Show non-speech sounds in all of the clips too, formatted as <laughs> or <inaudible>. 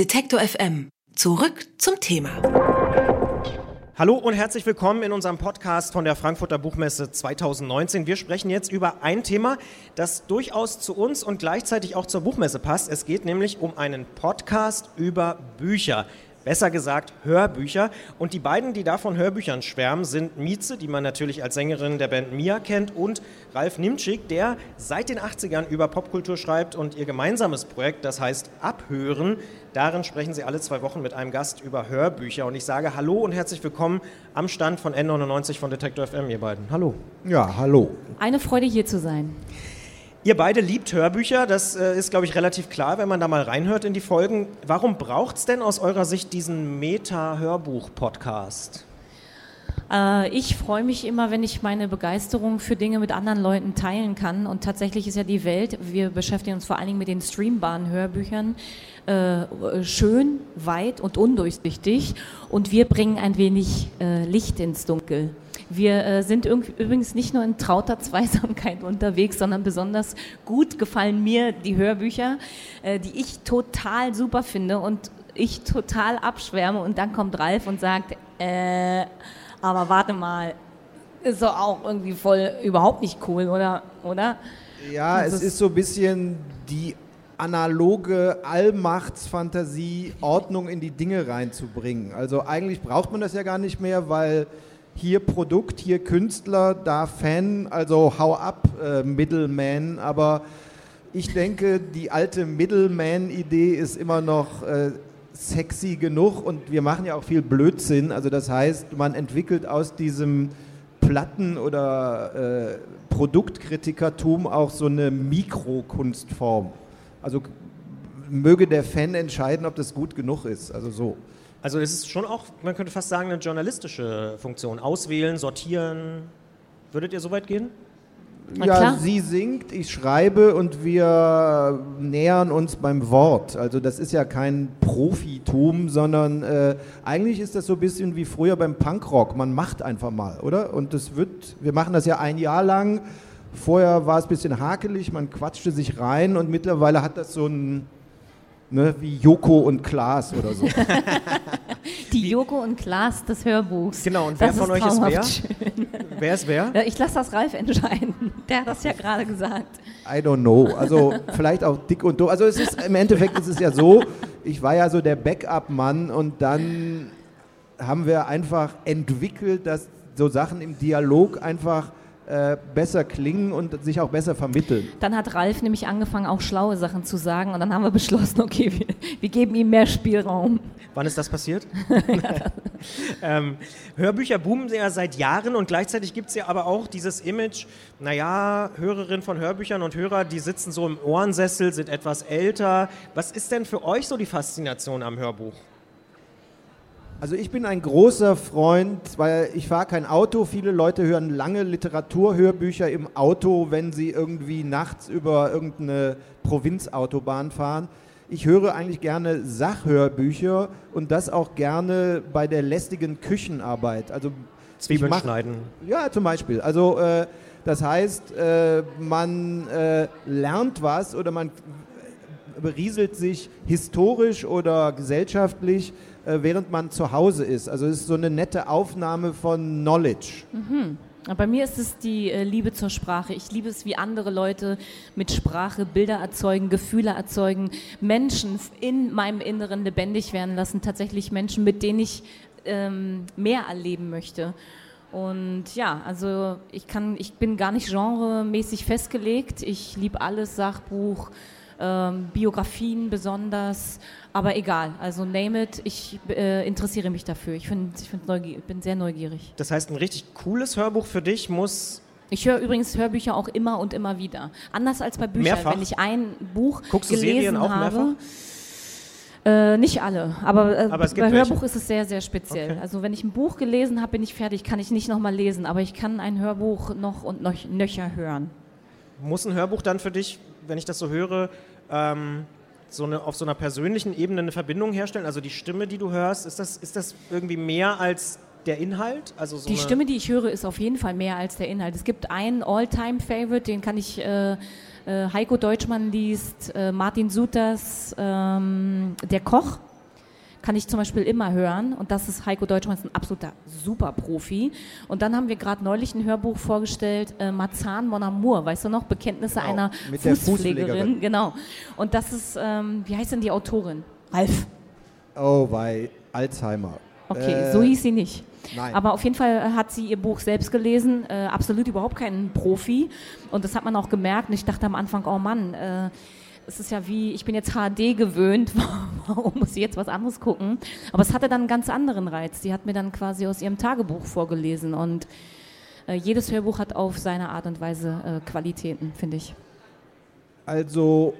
Detektor FM. Zurück zum Thema. Hallo und herzlich willkommen in unserem Podcast von der Frankfurter Buchmesse 2019. Wir sprechen jetzt über ein Thema, das durchaus zu uns und gleichzeitig auch zur Buchmesse passt. Es geht nämlich um einen Podcast über Bücher besser gesagt Hörbücher. Und die beiden, die davon Hörbüchern schwärmen, sind Mieze, die man natürlich als Sängerin der Band Mia kennt, und Ralf Nimczyk, der seit den 80ern über Popkultur schreibt und ihr gemeinsames Projekt, das heißt Abhören. Darin sprechen sie alle zwei Wochen mit einem Gast über Hörbücher. Und ich sage Hallo und herzlich willkommen am Stand von N99 von Detektor FM, ihr beiden. Hallo. Ja, hallo. Eine Freude hier zu sein. Ihr beide liebt Hörbücher, das äh, ist, glaube ich, relativ klar, wenn man da mal reinhört in die Folgen. Warum braucht es denn aus eurer Sicht diesen Meta-Hörbuch-Podcast? Äh, ich freue mich immer, wenn ich meine Begeisterung für Dinge mit anderen Leuten teilen kann. Und tatsächlich ist ja die Welt, wir beschäftigen uns vor allen Dingen mit den streambaren Hörbüchern, äh, schön, weit und undurchsichtig. Und wir bringen ein wenig Licht ins Dunkel. Wir äh, sind übrigens nicht nur in trauter Zweisamkeit <laughs> unterwegs, sondern besonders gut gefallen mir die Hörbücher, äh, die ich total super finde und ich total abschwärme. Und dann kommt Ralf und sagt, äh, aber warte mal, ist doch auch irgendwie voll überhaupt nicht cool, oder? oder? Ja, es ist so ein bisschen die analoge Allmachtsfantasie, Ordnung in die Dinge reinzubringen. Also eigentlich braucht man das ja gar nicht mehr, weil hier Produkt, hier Künstler, da Fan, also hau ab, äh, Middleman. Aber ich denke, die alte Middleman-Idee ist immer noch äh, sexy genug und wir machen ja auch viel Blödsinn. Also das heißt, man entwickelt aus diesem Platten- oder äh, Produktkritikertum auch so eine Mikrokunstform. Also möge der Fan entscheiden, ob das gut genug ist. Also so. Also es ist schon auch, man könnte fast sagen, eine journalistische Funktion. Auswählen, sortieren. Würdet ihr so weit gehen? Ja, sie singt, ich schreibe und wir nähern uns beim Wort. Also das ist ja kein Profitum, sondern äh, eigentlich ist das so ein bisschen wie früher beim Punkrock. Man macht einfach mal, oder? Und das wird, wir machen das ja ein Jahr lang. Vorher war es ein bisschen hakelig, man quatschte sich rein und mittlerweile hat das so ein ne, wie Joko und Klaas oder so. <laughs> Die Joko und Klaas des Hörbuchs. Genau, und wer das von euch ist wer? <laughs> Wer ist wer? Ja, ich lasse das Ralf entscheiden. Der hat das ja gerade gesagt. I don't know. Also vielleicht auch dick und doof. Also es ist, im Endeffekt ist es ja so, ich war ja so der Backup-Mann und dann haben wir einfach entwickelt, dass so Sachen im Dialog einfach äh, besser klingen und sich auch besser vermitteln. Dann hat Ralf nämlich angefangen, auch schlaue Sachen zu sagen und dann haben wir beschlossen, okay, wir, wir geben ihm mehr Spielraum. Wann ist das passiert? <laughs> ähm, Hörbücher boomen ja seit Jahren und gleichzeitig gibt es ja aber auch dieses Image, naja, Hörerinnen von Hörbüchern und Hörer, die sitzen so im Ohrensessel, sind etwas älter. Was ist denn für euch so die Faszination am Hörbuch? Also ich bin ein großer Freund, weil ich fahre kein Auto. Viele Leute hören lange Literaturhörbücher im Auto, wenn sie irgendwie nachts über irgendeine Provinzautobahn fahren. Ich höre eigentlich gerne Sachhörbücher und das auch gerne bei der lästigen Küchenarbeit. Also Zwiebeln mach, schneiden. Ja, zum Beispiel. Also äh, das heißt, äh, man äh, lernt was oder man berieselt sich historisch oder gesellschaftlich während man zu Hause ist. Also es ist so eine nette Aufnahme von Knowledge. Mhm. Bei mir ist es die äh, Liebe zur Sprache. Ich liebe es, wie andere Leute mit Sprache Bilder erzeugen, Gefühle erzeugen, Menschen in meinem Inneren lebendig werden lassen. Tatsächlich Menschen, mit denen ich ähm, mehr erleben möchte. Und ja, also ich kann, ich bin gar nicht genremäßig festgelegt. Ich liebe alles, Sachbuch, ähm, Biografien besonders, aber egal, also name it, ich äh, interessiere mich dafür. Ich, find, ich find bin sehr neugierig. Das heißt, ein richtig cooles Hörbuch für dich muss ich höre übrigens Hörbücher auch immer und immer wieder. Anders als bei Büchern. Mehrfach? Wenn ich ein Buch Guckst gelesen du Serien auch habe. Äh, nicht alle, aber, äh, aber bei Hörbuch ist es sehr, sehr speziell. Okay. Also wenn ich ein Buch gelesen habe, bin ich fertig, kann ich nicht nochmal lesen, aber ich kann ein Hörbuch noch und noch nöcher hören. Muss ein Hörbuch dann für dich, wenn ich das so höre, ähm, so eine, auf so einer persönlichen Ebene eine Verbindung herstellen? Also die Stimme, die du hörst, ist das, ist das irgendwie mehr als der Inhalt? Also so die Stimme, die ich höre, ist auf jeden Fall mehr als der Inhalt. Es gibt einen All-Time-Favorite, den kann ich. Äh, äh, Heiko Deutschmann liest, äh, Martin Suters, ähm, Der Koch kann ich zum Beispiel immer hören. Und das ist Heiko Deutschmann, ist ein absoluter Superprofi. Und dann haben wir gerade neulich ein Hörbuch vorgestellt, äh, Marzahn Mon Amour, weißt du noch? Bekenntnisse Genau, einer mit der Fußpflegerin. Fußpflegerin. Genau. Und das ist, ähm, wie heißt denn die Autorin? Ralf. Oh, bei Alzheimer. Okay, Äh, so hieß sie nicht. nein. Aber auf jeden Fall hat sie ihr Buch selbst gelesen, äh, absolut überhaupt kein Profi. Und das hat man auch gemerkt. Und ich dachte am Anfang, oh Mann, äh, es ist ja wie, ich bin jetzt HD gewöhnt, <laughs> warum muss ich jetzt was anderes gucken? Aber es hatte dann einen ganz anderen Reiz. Die hat mir dann quasi aus ihrem Tagebuch vorgelesen. Und äh, jedes Hörbuch hat auf seine Art und Weise äh, Qualitäten, finde ich. Also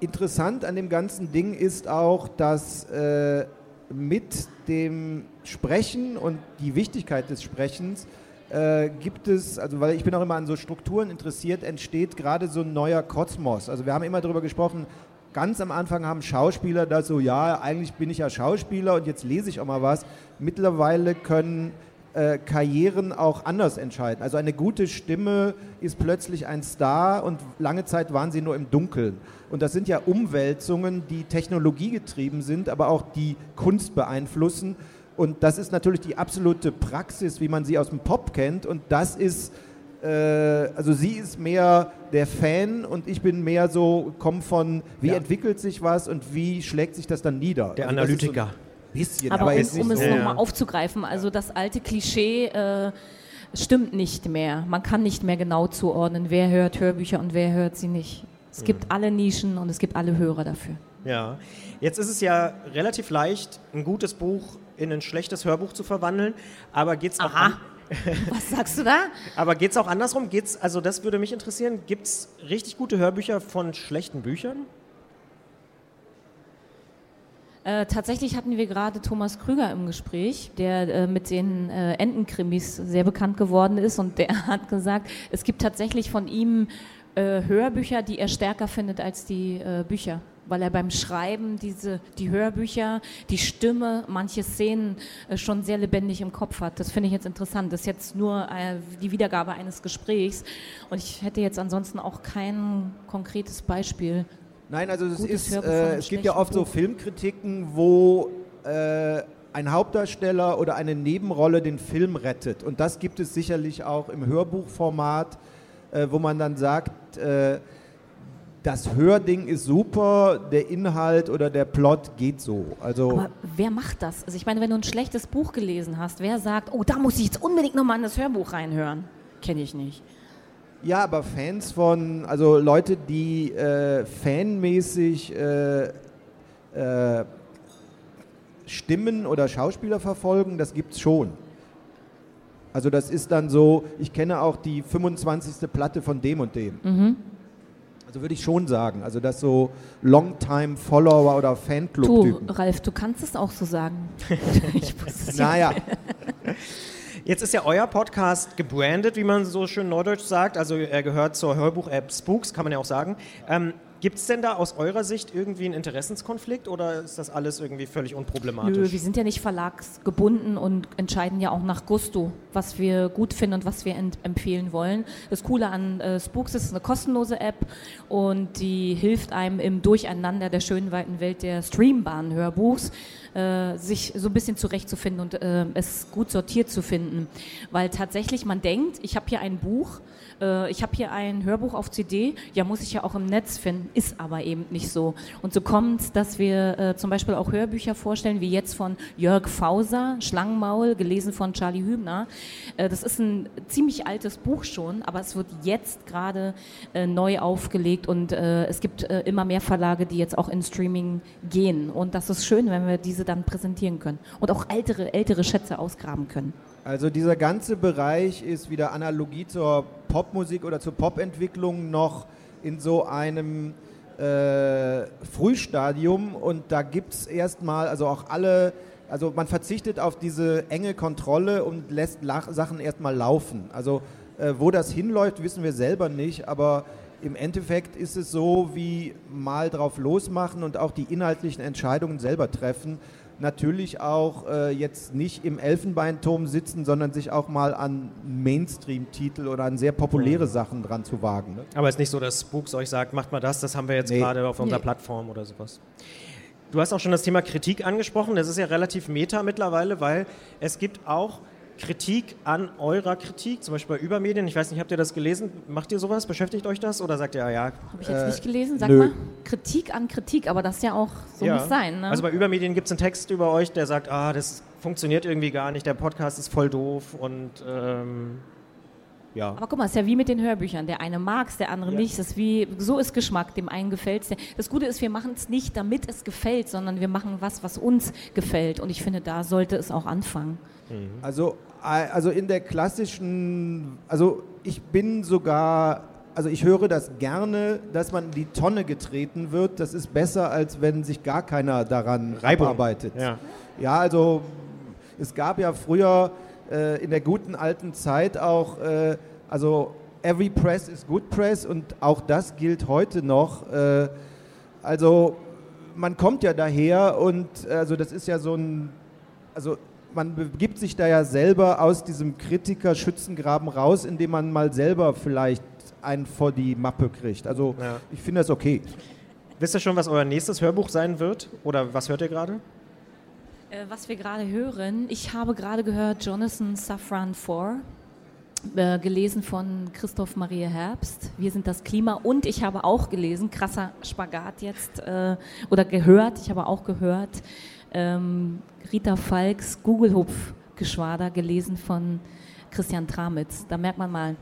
interessant an dem ganzen Ding ist auch, dass äh, mit dem Sprechen und die Wichtigkeit des Sprechens äh, gibt es, also weil ich bin auch immer an so Strukturen interessiert, entsteht gerade so ein neuer Kosmos. Also wir haben immer darüber gesprochen, ganz am Anfang haben Schauspieler das so, ja, eigentlich bin ich ja Schauspieler und jetzt lese ich auch mal was. Mittlerweile können äh, Karrieren auch anders entscheiden. Also eine gute Stimme ist plötzlich ein Star und lange Zeit waren sie nur im Dunkeln. Und das sind ja Umwälzungen, die technologiegetrieben sind, aber auch die Kunst beeinflussen. Und das ist natürlich die absolute Praxis, wie man sie aus dem Pop kennt. Und das ist, äh, also sie ist mehr der Fan und ich bin mehr so, komm von, wie Ja. entwickelt sich was und wie schlägt sich das dann nieder. Der Also so Analytiker. ein bisschen, Aber, jetzt um, um es so. Ja. nochmal aufzugreifen, also das alte Klischee äh, stimmt nicht mehr. Man kann nicht mehr genau zuordnen, wer hört Hörbücher und wer hört sie nicht. Es gibt Mhm. alle Nischen und es gibt alle Hörer dafür. Ja, jetzt ist es ja relativ leicht, ein gutes Buch in ein schlechtes Hörbuch zu verwandeln, aber geht's auch Aha. an, <laughs> Was sagst du da? aber geht's auch andersrum? Geht's, also das würde mich interessieren, gibt es richtig gute Hörbücher von schlechten Büchern? Äh, tatsächlich hatten wir gerade Thomas Krüger im Gespräch, der äh, mit den äh, Entenkrimis sehr bekannt geworden ist und der <laughs> hat gesagt, es gibt tatsächlich von ihm äh, Hörbücher, die er stärker findet als die äh, Bücher. Weil er beim Schreiben diese, die Hörbücher, die Stimme, manche Szenen äh, schon sehr lebendig im Kopf hat. Das finde ich jetzt interessant. Das ist jetzt nur äh, die Wiedergabe eines Gesprächs. Und ich hätte jetzt ansonsten auch kein konkretes Beispiel. Nein, also es, ist, äh, es gibt ja oft so Buch. Filmkritiken, wo äh, ein Hauptdarsteller oder eine Nebenrolle den Film rettet. Und das gibt es sicherlich auch im Hörbuchformat, äh, wo man dann sagt, äh, das Hörding ist super, der Inhalt oder der Plot geht so. Also Aber wer macht das? Also ich meine, wenn du ein schlechtes Buch gelesen hast, wer sagt, oh, da muss ich jetzt unbedingt nochmal in das Hörbuch reinhören? Kenne ich nicht. Ja, aber Fans von, also Leute, die äh, fanmäßig äh, äh, Stimmen oder Schauspieler verfolgen, das gibt's schon. Also das ist dann so, ich kenne auch die 25. Platte von dem und dem. Also würde ich schon sagen, also das so Longtime-Follower oder Du, Fanclub-Typen. Ralf, du kannst es auch so sagen. <laughs> ich wusste es ja. Naja, <laughs> Jetzt ist ja euer Podcast gebrandet, wie man so schön neudeutsch sagt. Also er gehört zur Hörbuch-App Spooks, kann man ja auch sagen. Ähm, Gibt es denn da aus eurer Sicht irgendwie einen Interessenskonflikt oder ist das alles irgendwie völlig unproblematisch? Nö, wir sind ja nicht verlagsgebunden und entscheiden ja auch nach Gusto, was wir gut finden und was wir empfehlen wollen. Das Coole an äh, Spooks ist, es ist eine kostenlose App und die hilft einem im Durcheinander der schönen weiten Welt der streambaren Hörbuchs äh, sich so ein bisschen zurechtzufinden und äh, es gut sortiert zu finden. Weil tatsächlich man denkt, ich habe hier ein Buch, äh, ich habe hier ein Hörbuch auf CD, ja muss ich ja auch im Netz finden, ist aber eben nicht so. Und so kommt es, dass wir äh, zum Beispiel auch Hörbücher vorstellen, wie jetzt von Jörg Fauser, Schlangenmaul, gelesen von Charlie Hübner. Äh, das ist ein ziemlich altes Buch schon, aber es wird jetzt gerade äh, neu aufgelegt und äh, es gibt äh, immer mehr Verlage, die jetzt auch in Streaming gehen. Und das ist schön, wenn wir diese dann präsentieren können und auch ältere, ältere Schätze ausgraben können. Also dieser ganze Bereich ist wieder Analogie zur Popmusik oder zur Popentwicklung noch in so einem äh, Frühstadium. Und da gibt es erstmal, also auch alle, also man verzichtet auf diese enge Kontrolle und lässt Lach Sachen erstmal laufen. Also äh, wo das hinläuft, wissen wir selber nicht, aber im Endeffekt ist es so wie mal drauf losmachen und auch die inhaltlichen Entscheidungen selber treffen natürlich auch äh, jetzt nicht im Elfenbeinturm sitzen, sondern sich auch mal an Mainstream-Titel oder an sehr populäre Sachen dran zu wagen. Ne? Aber es ist nicht so, dass Spooks euch sagt, macht mal das, das haben wir jetzt Nee. gerade auf unserer Nee. Plattform oder sowas. Du hast auch schon das Thema Kritik angesprochen. Das ist ja relativ meta mittlerweile, weil es gibt auch Kritik an eurer Kritik, zum Beispiel bei Übermedien. Ich weiß nicht, habt ihr das gelesen? Macht ihr sowas? Beschäftigt euch das? Oder sagt ihr, ja, ja? Habe ich jetzt äh, nicht gelesen? Sag nö. mal, Kritik an Kritik, aber das ja auch, so ja. muss sein. Ne? Also bei Übermedien gibt es einen Text über euch, der sagt, ah, das funktioniert irgendwie gar nicht, der Podcast ist voll doof und ähm, ja. Aber guck mal, es ist ja wie mit den Hörbüchern. Der eine mag es, der andere ja. nicht. Das ist wie, so ist Geschmack, dem einen gefällt es. Das Gute ist, wir machen es nicht, damit es gefällt, sondern wir machen was, was uns gefällt. Und ich finde, da sollte es auch anfangen. Mhm. Also, also in der klassischen, also ich bin sogar also ich höre das gerne, dass man in die Tonne getreten wird. Das ist besser, als wenn sich gar keiner daran arbeitet. Ja. ja, also es gab ja früher äh, in der guten alten Zeit auch, äh, also every press is good press und auch das gilt heute noch. Äh, also man kommt ja daher und also das ist ja so ein, also man begibt sich da ja selber aus diesem Kritiker-Schützengraben raus, indem man mal selber vielleicht einen vor die Mappe kriegt. Also ja. ich finde das okay. Wisst ihr schon, was euer nächstes Hörbuch sein wird? Oder was hört ihr gerade? Äh, was wir gerade hören, ich habe gerade gehört Jonathan Safran 4, äh, gelesen von Christoph Maria Herbst. Wir sind das Klima und ich habe auch gelesen, krasser Spagat jetzt, äh, oder gehört, ich habe auch gehört, ähm, Rita Falks Gugelhupf-Geschwader gelesen von Christian Tramitz. Da merkt man mal,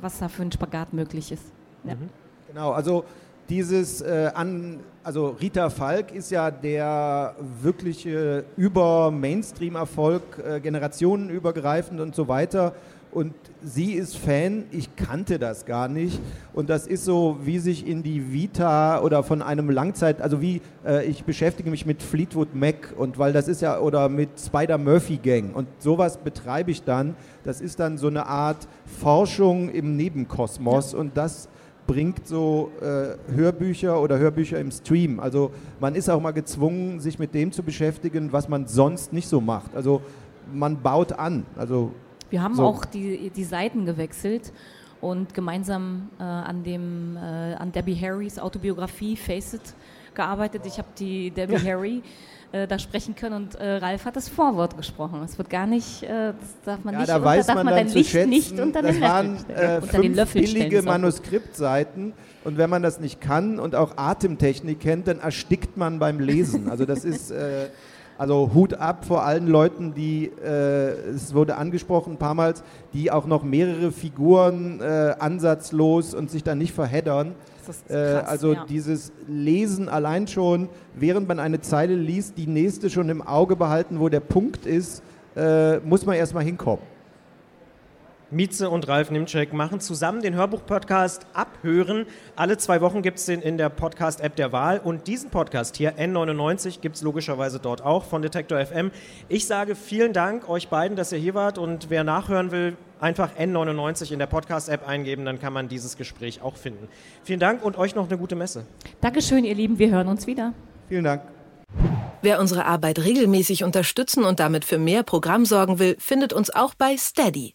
was da für ein Spagat möglich ist. Ja. Mhm. Genau, also dieses äh, an, also Rita Falk ist ja der wirkliche über Mainstream-Erfolg, äh, generationenübergreifend und so weiter. Und sie ist Fan, ich kannte das gar nicht. Und das ist so, wie sich in die Vita oder von einem Langzeit, also wie äh, ich beschäftige mich mit Fleetwood Mac und weil das ist ja, oder mit Spider Murphy Gang und sowas betreibe ich dann. Das ist dann so eine Art Forschung im Nebenkosmos ja. und das bringt so äh, Hörbücher oder Hörbücher im Stream. Also man ist auch mal gezwungen, sich mit dem zu beschäftigen, was man sonst nicht so macht. Also man baut an. Also wir haben so. auch die, die Seiten gewechselt und gemeinsam äh, an dem äh, an Debbie Harrys Autobiografie Face It gearbeitet. Ich habe die Debbie ja. Harry äh, da sprechen können und äh, Ralf hat das Vorwort gesprochen. Es wird gar nicht, äh, das darf man ja, nicht, da unter, weiß darf man, man dein Licht schätzen, nicht unter das den waren äh, unter fünf den Löffel billige Manuskriptseiten und wenn man das nicht kann und auch Atemtechnik kennt, dann erstickt man beim Lesen. Also das ist äh, <laughs> also Hut ab vor allen Leuten, die, äh, es wurde angesprochen ein paar Mal, die auch noch mehrere Figuren äh, ansatzlos und sich dann nicht verheddern. Krass, äh, also ja. dieses Lesen allein schon, während man eine Zeile liest, die nächste schon im Auge behalten, wo der Punkt ist, äh, muss man erstmal hinkommen. Mietze und Ralf Nimczek machen zusammen den Hörbuch-Podcast Abhören. Alle zwei Wochen gibt es den in der Podcast-App der Wahl. Und diesen Podcast hier, N99, gibt es logischerweise dort auch von Detektor FM. Ich sage vielen Dank euch beiden, dass ihr hier wart. Und wer nachhören will, einfach N99 in der Podcast-App eingeben, dann kann man dieses Gespräch auch finden. Vielen Dank und euch noch eine gute Messe. Dankeschön, ihr Lieben. Wir hören uns wieder. Vielen Dank. Wer unsere Arbeit regelmäßig unterstützen und damit für mehr Programm sorgen will, findet uns auch bei Steady.